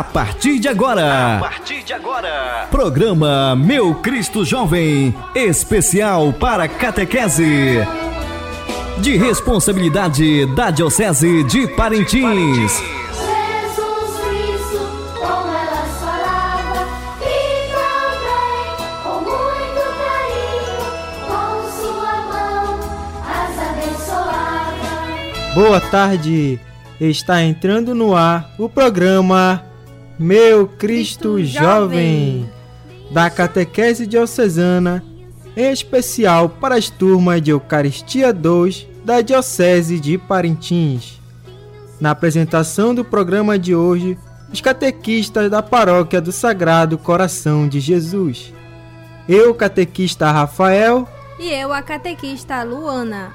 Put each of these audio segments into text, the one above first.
A partir de agora. A partir de agora. Programa Meu Cristo Jovem, especial para catequese. De responsabilidade da Diocese de Parintins. Jesus Cristo, como ela falava, e também com muito carinho, com sua mão as abençoava. Boa tarde! Está entrando no ar o programa Meu Cristo, Cristo Jovem, Jovem. da Catequese Diocesana, em especial para as turmas de Eucaristia 2 da Diocese de Parintins. Na apresentação do programa de hoje, os catequistas da Paróquia do Sagrado Coração de Jesus. Eu, catequista Rafael, E eu, a catequista Luana.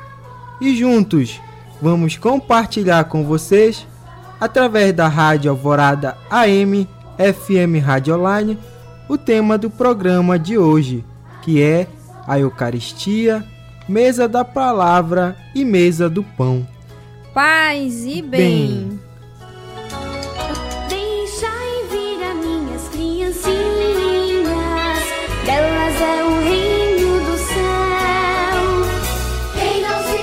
e juntos vamos compartilhar com vocês, através da Rádio Alvorada AM, FM Rádio Online, o tema do programa de hoje, que é a Eucaristia, Mesa da Palavra e Mesa do Pão. Paz e bem. Bem. Deixai vir a minhas criancinhas, delas é o reino do céu.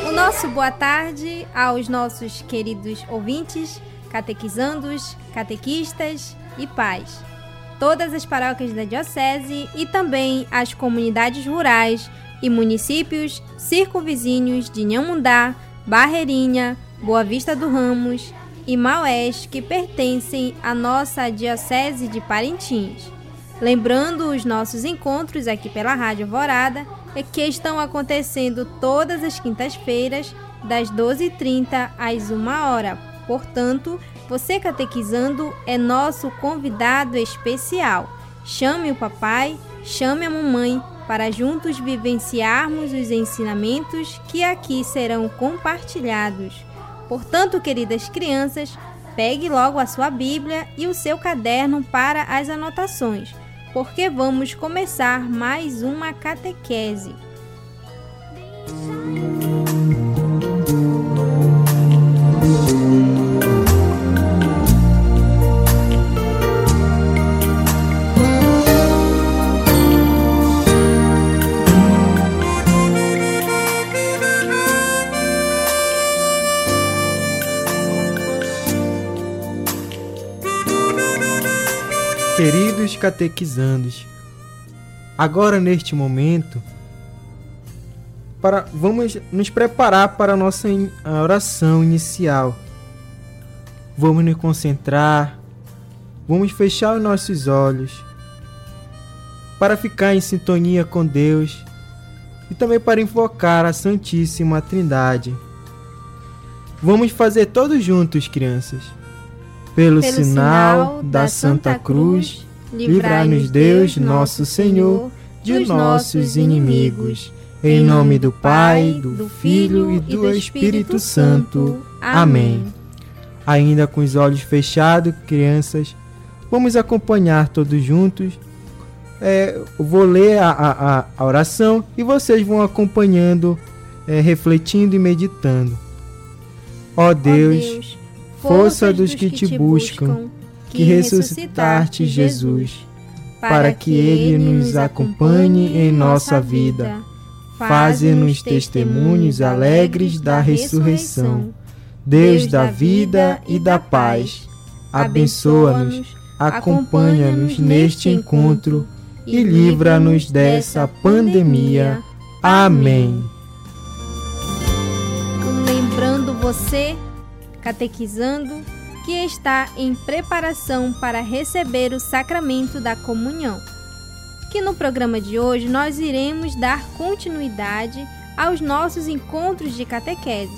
O nosso boa tarde aos nossos queridos ouvintes, catequizandos, catequistas e pais. Todas as paróquias da Diocese e também as comunidades rurais e municípios circunvizinhos de Nhamundá, Barreirinha, Boa Vista do Ramos e Maués que pertencem à nossa Diocese de Parintins. Lembrando os nossos encontros aqui pela Rádio Alvorada, é que estão acontecendo todas as quintas-feiras, das 12h30 às 1 hora. Portanto, você catequizando é nosso convidado especial. Chame o papai, chame a mamãe, para juntos vivenciarmos os ensinamentos que aqui serão compartilhados. Portanto, queridas crianças, pegue logo a sua Bíblia e o seu caderno para as anotações porque vamos começar mais uma catequese. Queridos catequizandos, agora neste momento, para, vamos nos preparar para a nossa in- a oração inicial. Vamos nos concentrar, vamos fechar os nossos olhos para ficar em sintonia com Deus e também para invocar a Santíssima Trindade. Vamos fazer todos juntos, crianças. Pelo, Pelo sinal da Santa Cruz, livrai-nos Deus, nosso Senhor, de nossos inimigos. Em nome do Pai, do Filho e do Espírito Santo. Amém. Ainda com os olhos fechados, crianças, vamos acompanhar todos juntos. É, vou ler a, a- a- oração e vocês vão acompanhando, é, refletindo e meditando. Ó Deus, força dos que te buscam, que ressuscitaste Jesus, para que ele nos acompanhe em nossa vida. Faze-nos testemunhos alegres da ressurreição. Deus da vida e da paz, abençoa-nos, acompanha-nos neste encontro e livra-nos dessa pandemia. Amém. Lembrando você, catequizando, que está em preparação para receber o sacramento da comunhão. Que no programa de hoje nós iremos dar continuidade aos nossos encontros de catequese,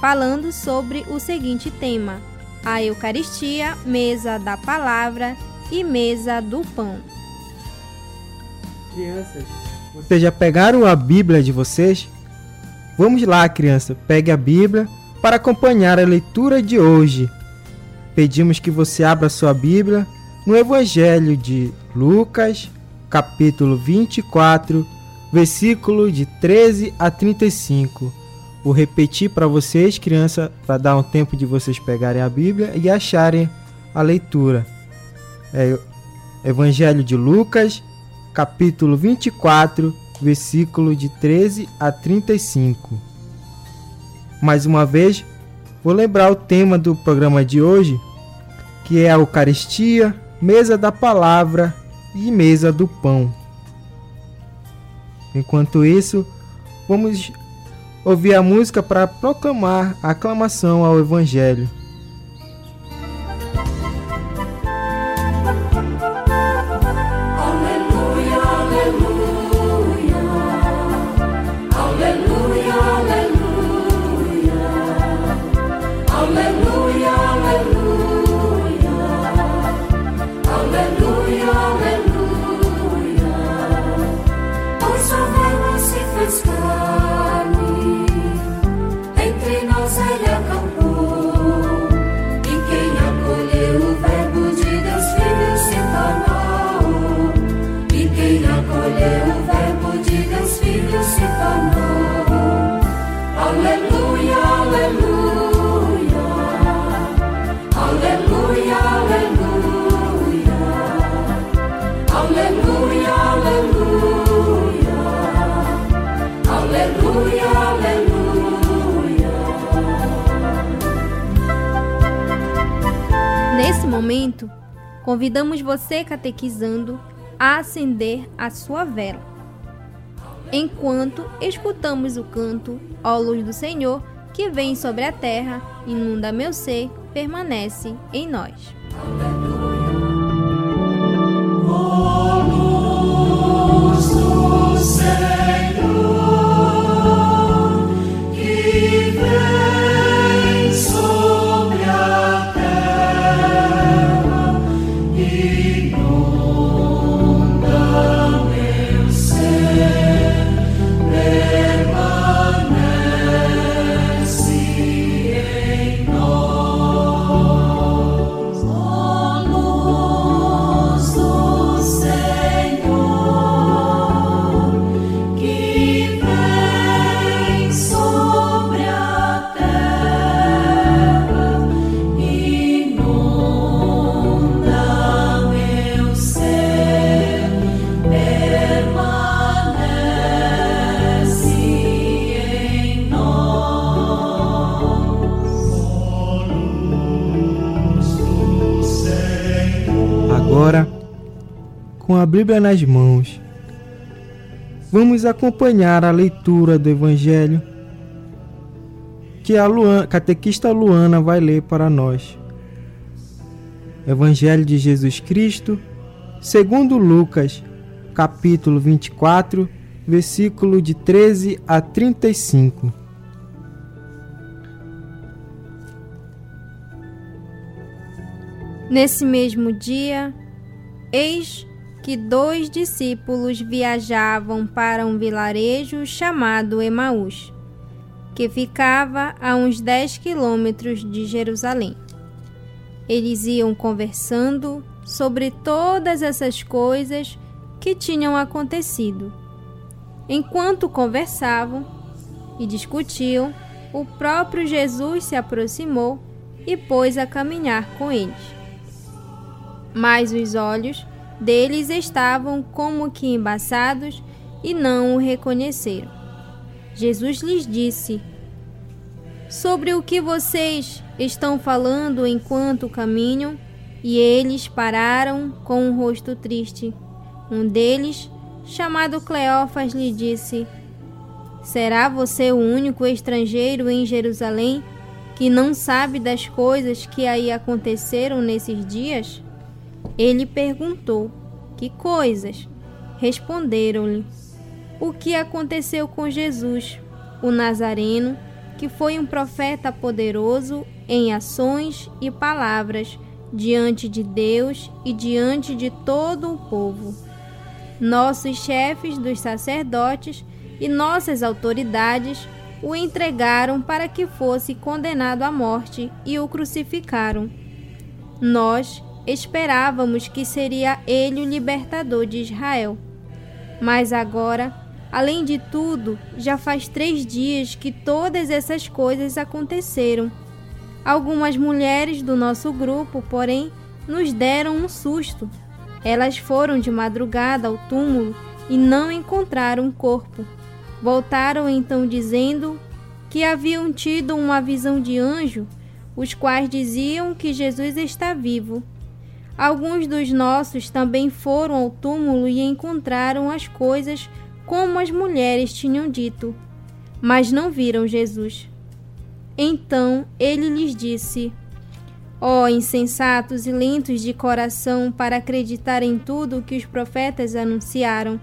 falando sobre o seguinte tema: a Eucaristia, mesa da palavra e mesa do pão. Crianças, vocês já pegaram a Bíblia de vocês? Vamos lá, criança, pegue a Bíblia para acompanhar a leitura de hoje. Pedimos que você abra sua Bíblia no Evangelho de Lucas, capítulo 24, versículo de 13 a 35. Vou repetir para vocês, criança, para dar um tempo de vocês pegarem a Bíblia e acharem a leitura. É Evangelho de Lucas, capítulo 24, versículo de 13 a 35. Mais uma vez, vou lembrar o tema do programa de hoje, que é a Eucaristia, mesa da palavra e mesa do pão. Enquanto isso, vamos ouvir a música para proclamar a aclamação ao Evangelho. Momento, convidamos você, catequizando, a acender a sua vela. Enquanto escutamos o canto, ó luz do Senhor, que vem sobre a terra, inunda meu ser, permanece em nós. Bíblia nas mãos, vamos acompanhar a leitura do Evangelho que a Luana, catequista Luana vai ler para nós. Evangelho de Jesus Cristo, segundo Lucas, capítulo 24, versículo de 13 a 35. Nesse mesmo dia, eis que dois discípulos viajavam para um vilarejo chamado Emaús, que ficava a uns 10 quilômetros de Jerusalém. Eles iam conversando sobre todas essas coisas que tinham acontecido. Enquanto conversavam e discutiam, o próprio Jesus se aproximou e pôs a caminhar com eles. Mas os olhos deles estavam como que embaçados e não o reconheceram. Jesus lhes disse: Sobre o que vocês estão falando enquanto caminham? E eles pararam com um rosto triste. Um deles, chamado Cleófas, lhe disse: Será você o único estrangeiro em Jerusalém que não sabe das coisas que aí aconteceram nesses dias? Ele perguntou: Que coisas? Responderam-lhe: O que aconteceu com Jesus, o Nazareno, que foi um profeta poderoso em ações e palavras diante de Deus e diante de todo o povo. Nossos chefes dos sacerdotes e nossas autoridades o entregaram para que fosse condenado à morte e o crucificaram. Nós esperávamos que seria ele o libertador de Israel. Mas agora, além de tudo, já faz três dias que todas essas coisas aconteceram. Algumas mulheres do nosso grupo, porém, nos deram um susto. Elas foram de madrugada ao túmulo e não encontraram o corpo. Voltaram então dizendo que haviam tido uma visão de anjo, os quais diziam que Jesus está vivo. Alguns dos nossos também foram ao túmulo e encontraram as coisas como as mulheres tinham dito, mas não viram Jesus. Então ele lhes disse: Ó oh, insensatos e lentos de coração para acreditar em tudo o que os profetas anunciaram.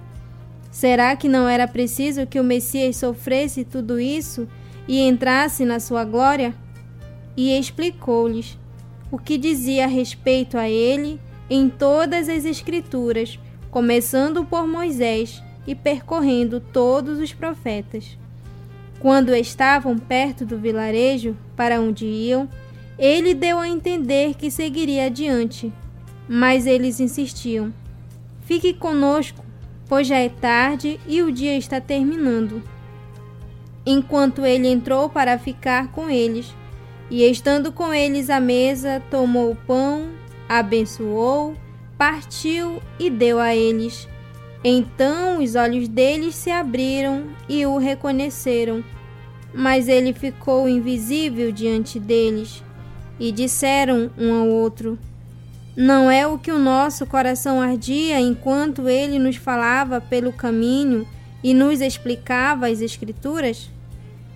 Será que não era preciso que o Messias sofresse tudo isso e entrasse na sua glória? E explicou-lhes o que dizia a respeito a ele em todas as Escrituras, começando por Moisés e percorrendo todos os profetas. Quando estavam perto do vilarejo para onde iam, ele deu a entender que seguiria adiante, mas eles insistiam: Fique conosco, pois já é tarde e o dia está terminando. Enquanto ele entrou para ficar com eles, e estando com eles à mesa, tomou o pão, abençoou, partiu e deu a eles. Então os olhos deles se abriram e o reconheceram, mas ele ficou invisível diante deles. E disseram um ao outro: Não é o que o nosso coração ardia enquanto ele nos falava pelo caminho e nos explicava as Escrituras?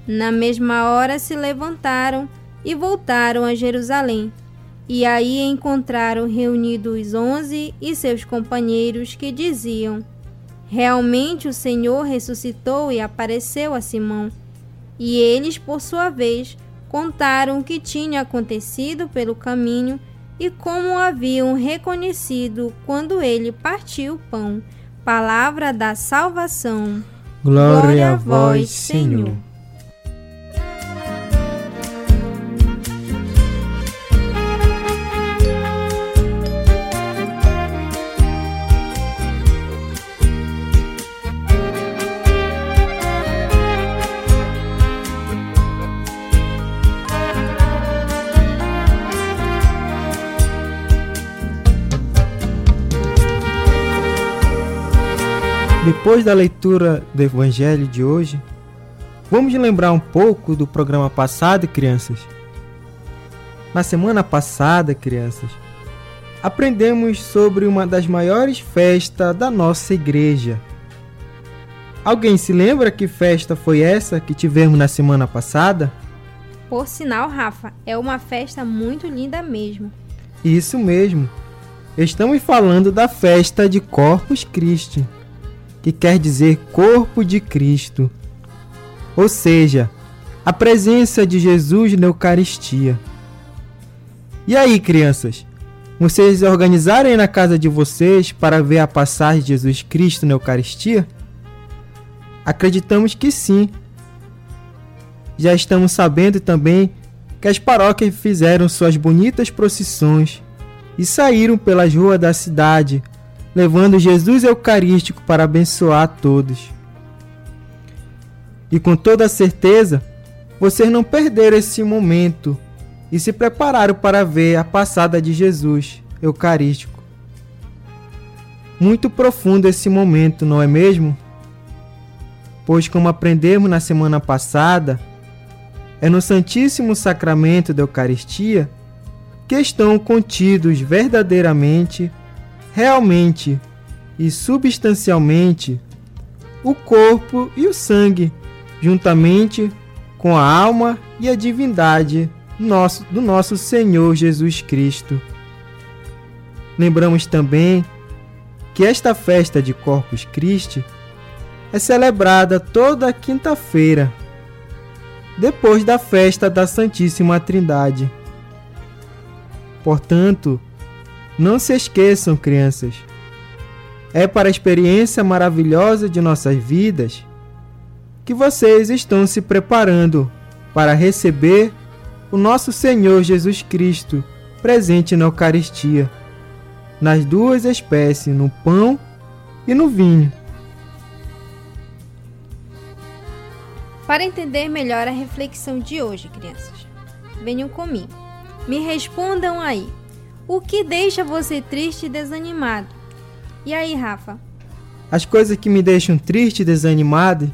Na mesma hora se levantaram e voltaram a Jerusalém. E aí encontraram reunidos os onze e seus companheiros que diziam: Realmente o Senhor ressuscitou e apareceu a Simão. E eles, por sua vez, contaram o que tinha acontecido pelo caminho e como o haviam reconhecido quando ele partiu o pão. Palavra da salvação. Glória, Glória a vós, Senhor. Depois da leitura do Evangelho de hoje, vamos lembrar um pouco do programa passado, crianças. Na semana passada, crianças, aprendemos sobre uma das maiores festas da nossa igreja. Alguém se lembra que festa foi essa que tivemos na semana passada? Por sinal, Rafa, é uma festa muito linda mesmo. Isso mesmo. Estamos falando da festa de Corpus Christi que quer dizer corpo de Cristo, ou seja, a presença de Jesus na Eucaristia. E aí, crianças? Vocês organizarem na casa de vocês para ver a passagem de Jesus Cristo na Eucaristia? Acreditamos que sim. Já estamos sabendo também que as paróquias fizeram suas bonitas procissões e saíram pelas ruas da cidade levando Jesus Eucarístico para abençoar a todos. E com toda certeza, vocês não perderam esse momento e se prepararam para ver a passada de Jesus Eucarístico. Muito profundo esse momento, não é mesmo? Pois, como aprendemos na semana passada, é no Santíssimo Sacramento da Eucaristia que estão contidos verdadeiramente realmente e substancialmente o corpo e o sangue, juntamente com a alma e a divindade nosso, do nosso Senhor Jesus Cristo. Lembramos também que esta festa de Corpus Christi é celebrada toda quinta-feira, depois da festa da Santíssima Trindade. Portanto, não se esqueçam, crianças. É para a experiência maravilhosa de nossas vidas que vocês estão se preparando para receber o nosso Senhor Jesus Cristo presente na Eucaristia, nas duas espécies, no pão e no vinho. Para entender melhor a reflexão de hoje, crianças, venham comigo. Me respondam aí. O que deixa você triste e desanimado? E aí, Rafa? As coisas que me deixam triste e desanimado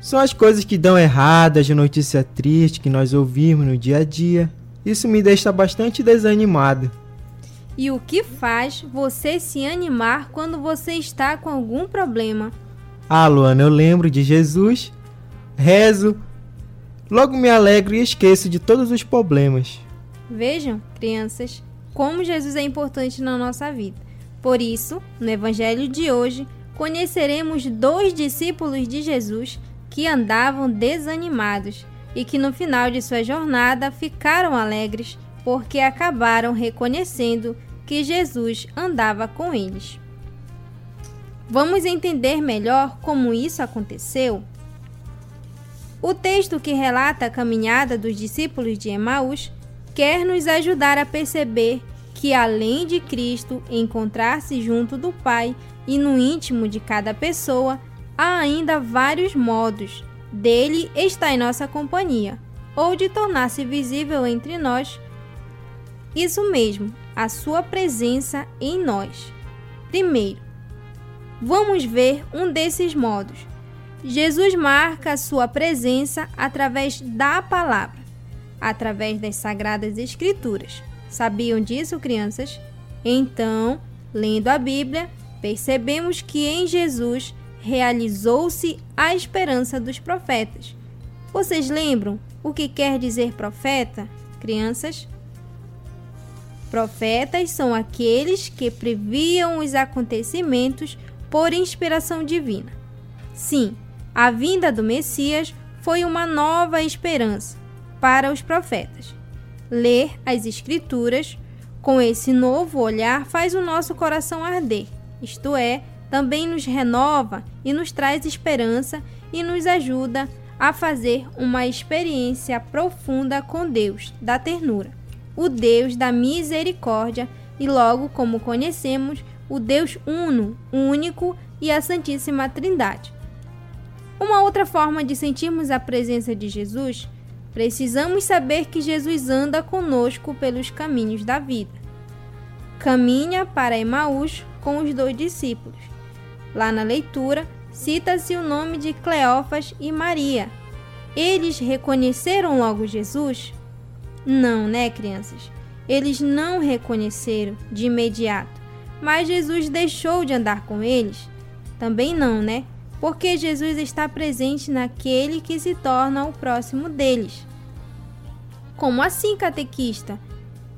são as coisas que dão erradas, a notícia triste que nós ouvimos no dia a dia. Isso me deixa bastante desanimado. E o que faz você se animar quando você está com algum problema? Ah, Luana, eu lembro de Jesus, rezo, logo me alegro e esqueço de todos os problemas. Vejam, crianças, como Jesus é importante na nossa vida. Por isso, no Evangelho de hoje, conheceremos dois discípulos de Jesus que andavam desanimados e que no final de sua jornada ficaram alegres porque acabaram reconhecendo que Jesus andava com eles. Vamos entender melhor como isso aconteceu? O texto que relata a caminhada dos discípulos de Emaús quer nos ajudar a perceber que, além de Cristo encontrar-se junto do Pai e no íntimo de cada pessoa, há ainda vários modos dele estar em nossa companhia ou de tornar-se visível entre nós. Isso mesmo, a sua presença em nós. Primeiro, vamos ver um desses modos. Jesus marca a sua presença através da palavra, através das sagradas escrituras. Sabiam disso, crianças? Então, lendo a Bíblia, percebemos que em Jesus realizou-se a esperança dos profetas. Vocês lembram o que quer dizer profeta, crianças? Profetas são aqueles que previam os acontecimentos por inspiração divina. Sim, a vinda do Messias foi uma nova esperança para os profetas. Ler as Escrituras com esse novo olhar faz o nosso coração arder, isto é, também nos renova e nos traz esperança e nos ajuda a fazer uma experiência profunda com Deus da ternura o Deus da misericórdia e logo, como conhecemos, o Deus uno, único e a Santíssima Trindade. Uma outra forma de sentirmos a presença de Jesus, precisamos saber que Jesus anda conosco pelos caminhos da vida. Caminha para Emaús com os dois discípulos. Lá na leitura, cita-se o nome de Cleófas e Maria. Eles reconheceram logo Jesus? Não, né, crianças? Eles não reconheceram de imediato, mas Jesus deixou de andar com eles? Também não, né? Porque Jesus está presente naquele que se torna o próximo deles. Como assim, catequista?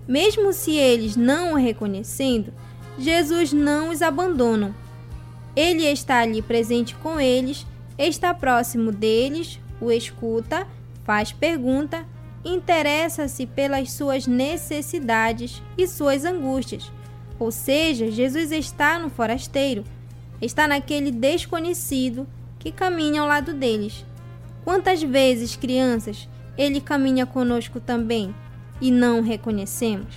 Mesmo se eles não o reconhecendo, Jesus não os abandona. Ele está ali presente com eles, está próximo deles, o escuta, faz pergunta interessa-se pelas suas necessidades e suas angústias. Ou seja, Jesus está no forasteiro, está naquele desconhecido que caminha ao lado deles. Quantas vezes, crianças, ele caminha conosco também e não o reconhecemos?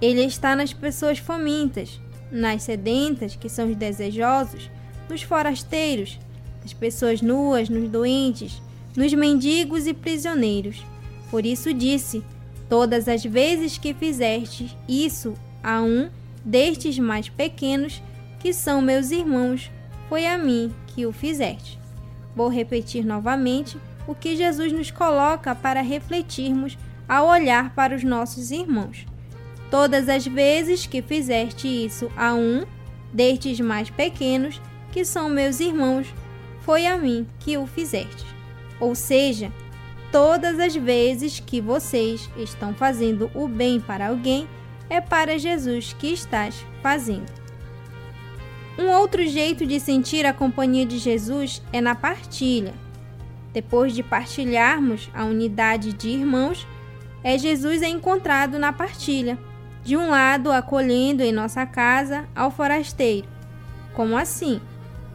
Ele está nas pessoas famintas, nas sedentas, que são os desejosos, nos forasteiros, nas pessoas nuas, nos doentes, nos mendigos e prisioneiros. Por isso disse: Todas as vezes que fizeste isso a um destes mais pequenos, que são meus irmãos, foi a mim que o fizeste. Vou repetir novamente o que Jesus nos coloca para refletirmos ao olhar para os nossos irmãos. Todas as vezes que fizeste isso a um destes mais pequenos, que são meus irmãos, foi a mim que o fizeste. Ou seja, todas as vezes que vocês estão fazendo o bem para alguém, é para Jesus que estás fazendo. Um outro jeito de sentir a companhia de Jesus é na partilha. Depois de partilharmos a unidade de irmãos, é Jesus é encontrado na partilha. De um lado, acolhendo em nossa casa ao forasteiro. Como assim?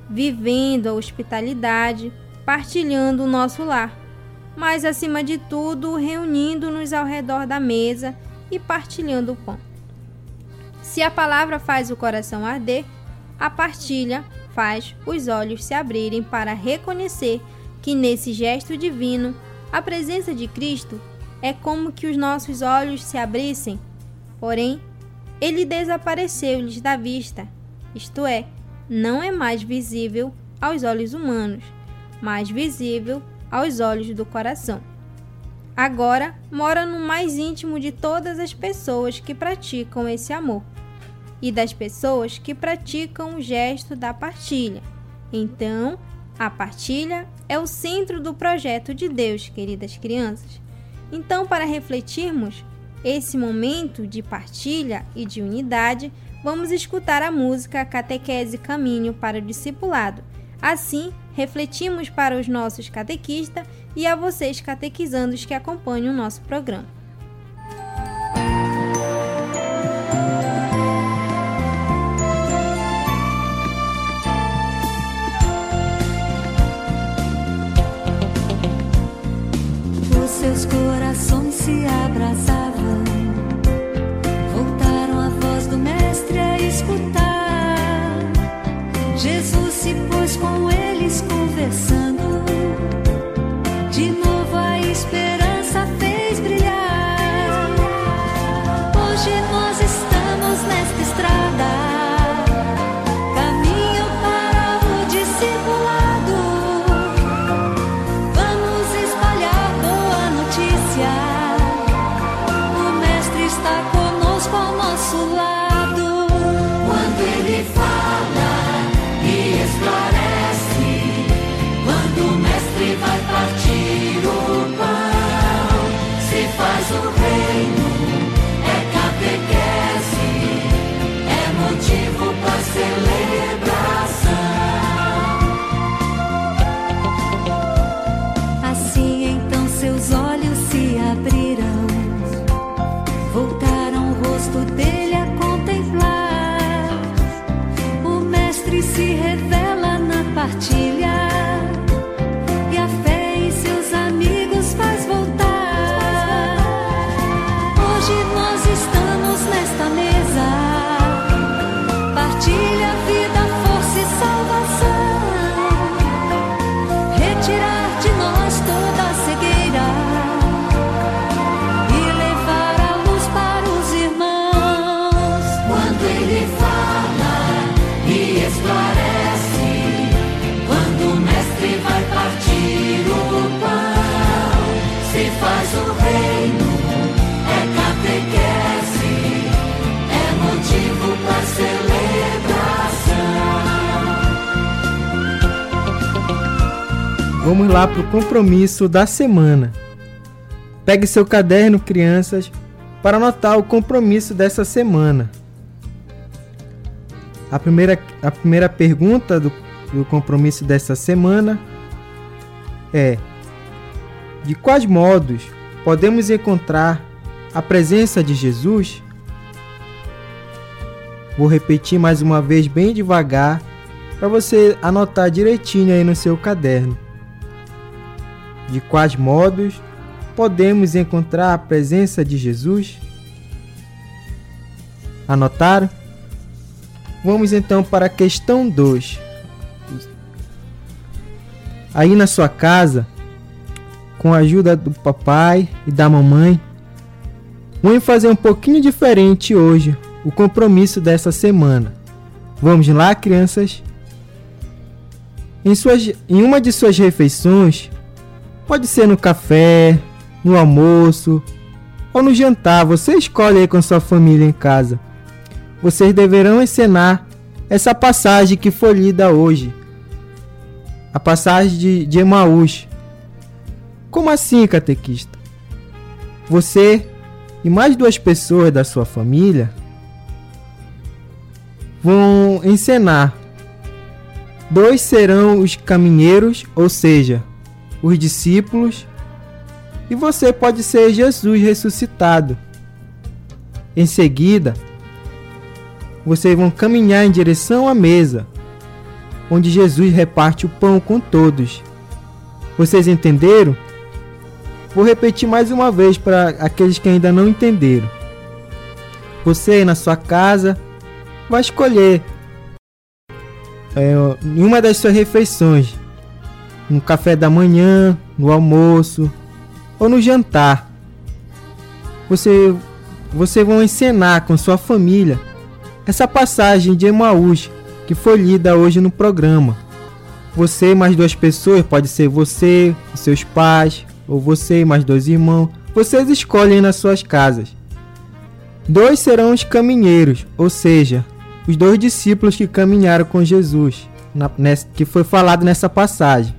Vivendo a hospitalidade, partilhando o nosso lar mas acima de tudo, reunindo-nos ao redor da mesa e partilhando o pão. Se a palavra faz o coração arder, a partilha faz os olhos se abrirem para reconhecer que nesse gesto divino, a presença de Cristo é como que os nossos olhos se abrissem. Porém, ele desapareceu-lhes da vista, isto é, não é mais visível aos olhos humanos, mas visível aos olhos do coração. Agora mora no mais íntimo de todas as pessoas que praticam esse amor e das pessoas que praticam o gesto da partilha. Então, a partilha é o centro do projeto de Deus, queridas crianças. Então, para refletirmos esse momento de partilha e de unidade, vamos escutar a música Catequese Caminho para o Discipulado. Assim, refletimos para os nossos catequistas e a vocês catequizandos que acompanham o nosso programa. Se abraçavam, voltaram a voz do Mestre a escutar. Vamos lá para o compromisso da semana. Pegue seu caderno, crianças, para anotar o compromisso dessa semana. A primeira, a primeira pergunta do, do compromisso dessa semana é: De quais modos podemos encontrar a presença de Jesus? Vou repetir mais uma vez, bem devagar, para você anotar direitinho aí no seu caderno de quais modos podemos encontrar a presença de Jesus? Anotaram? Vamos então para a questão 2. Aí na sua casa, com a ajuda do papai e da mamãe, vamos fazer um pouquinho diferente hoje o compromisso dessa semana. Vamos lá, crianças? Em, suas, em uma de suas refeições, Pode ser no café, no almoço ou no jantar, você escolhe aí com sua família em casa. Vocês deverão encenar essa passagem que foi lida hoje. A passagem de, de Emaús. Como assim, catequista? Você e mais duas pessoas da sua família vão encenar. Dois serão os caminheiros, ou seja, os discípulos, e você pode ser Jesus ressuscitado. Em seguida, vocês vão caminhar em direção à mesa, onde Jesus reparte o pão com todos. Vocês entenderam? Vou repetir mais uma vez para aqueles que ainda não entenderam. Você, na sua casa, vai escolher é, em uma das suas refeições no café da manhã, no almoço ou no jantar. Você vocês vão encenar com sua família essa passagem de Emaús que foi lida hoje no programa. Você mais duas pessoas, pode ser você, seus pais, ou você mais dois irmãos. Vocês escolhem nas suas casas. Dois serão os caminheiros, ou seja, os dois discípulos que caminharam com Jesus, na, nessa, que foi falado nessa passagem.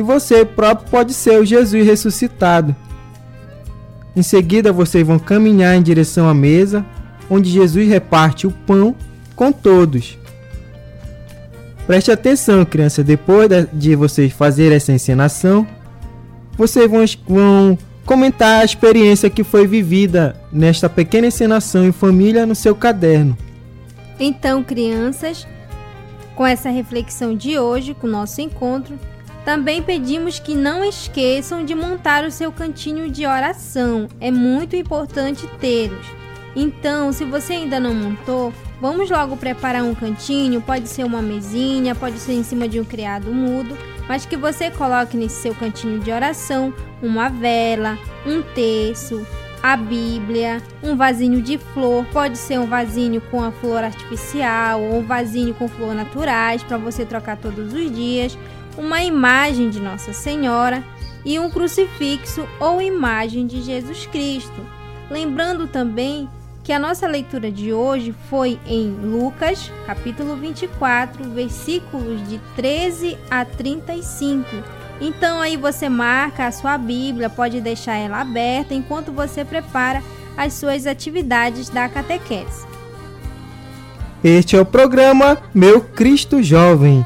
E você próprio pode ser o Jesus ressuscitado. Em seguida, vocês vão caminhar em direção à mesa, onde Jesus reparte o pão com todos. Preste atenção, criança, depois de vocês fazerem essa encenação, vocês vão, vão comentar a experiência que foi vivida nesta pequena encenação em família no seu caderno. Então, crianças, com essa reflexão de hoje, com o nosso encontro, também pedimos que não esqueçam de montar o seu cantinho de oração. É muito importante tê-los. Então, se você ainda não montou, vamos logo preparar um cantinho. Pode ser uma mesinha, pode ser em cima de um criado mudo, mas que você coloque nesse seu cantinho de oração uma vela, um terço, a Bíblia, um vasinho de flor, pode ser um vasinho com a flor artificial ou um vasinho com flor naturais para você trocar todos os dias uma imagem de Nossa Senhora e um crucifixo ou imagem de Jesus Cristo. Lembrando também que a nossa leitura de hoje foi em Lucas, capítulo 24, versículos de 13 a 35. Então aí você marca a sua Bíblia, pode deixar ela aberta enquanto você prepara as suas atividades da catequese. Este é o programa Meu Cristo Jovem,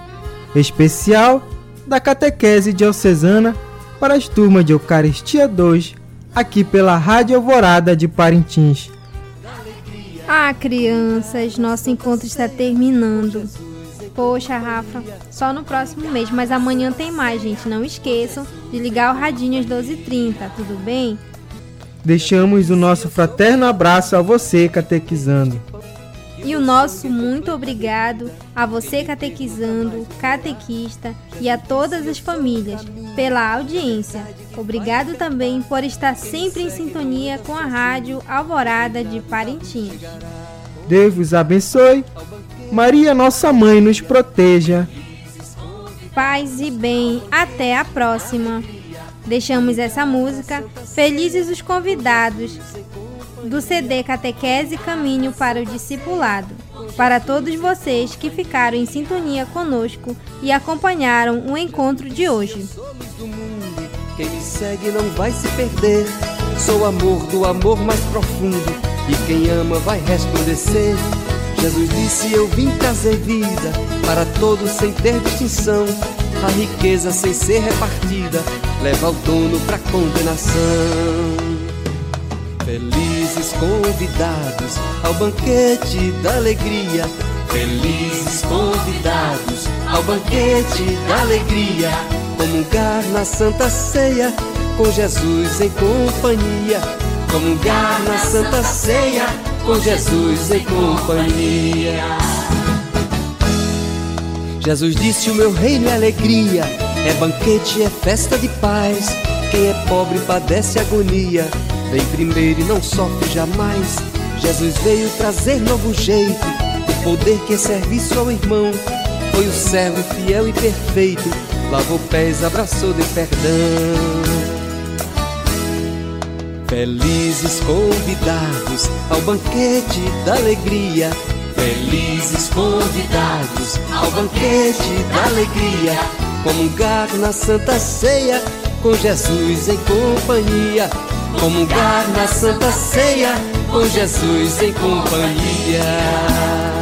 especial da catequese diocesana para as turmas de Eucaristia 2, aqui pela Rádio Alvorada de Parintins. Ah, crianças, nosso encontro está terminando. Poxa, Rafa, só no próximo mês, mas amanhã tem mais, gente. Não esqueçam de ligar o radinho às 12h30, tudo bem? Deixamos o nosso fraterno abraço a você, catequizando. E o nosso muito obrigado a você catequizando, catequista e a todas as famílias pela audiência. Obrigado também por estar sempre em sintonia com a rádio Alvorada de Parintins. Deus vos abençoe. Maria, nossa mãe, nos proteja. Paz e bem. Até a próxima. Deixamos essa música. Felizes os convidados do CD Catequese Caminho para o Discipulado. Para todos vocês que ficaram em sintonia conosco e acompanharam o encontro de hoje. Quem me segue não vai se perder. Sou amor do amor mais profundo. E quem ama vai resplandecer. Jesus disse: Eu vim trazer vida para todos sem ter distinção. A riqueza sem ser repartida leva o dono para condenação. Felizes convidados ao banquete da alegria. Felizes convidados ao banquete da alegria. Comungar na Santa Ceia com Jesus em companhia. Comungar na Santa Ceia com Jesus em companhia. Jesus disse: O meu reino é alegria, é banquete, é festa de paz. Quem é pobre padece agonia Vem primeiro e não sofre jamais. Jesus veio trazer novo jeito, o poder que é serviço ao irmão. Foi o servo fiel e perfeito, lavou pés, abraçou de perdão. Felizes convidados ao banquete da alegria. Felizes convidados ao banquete da alegria. Comungar na Santa Ceia com Jesus em companhia comungar na Santa Ceia com Jesus em companhia.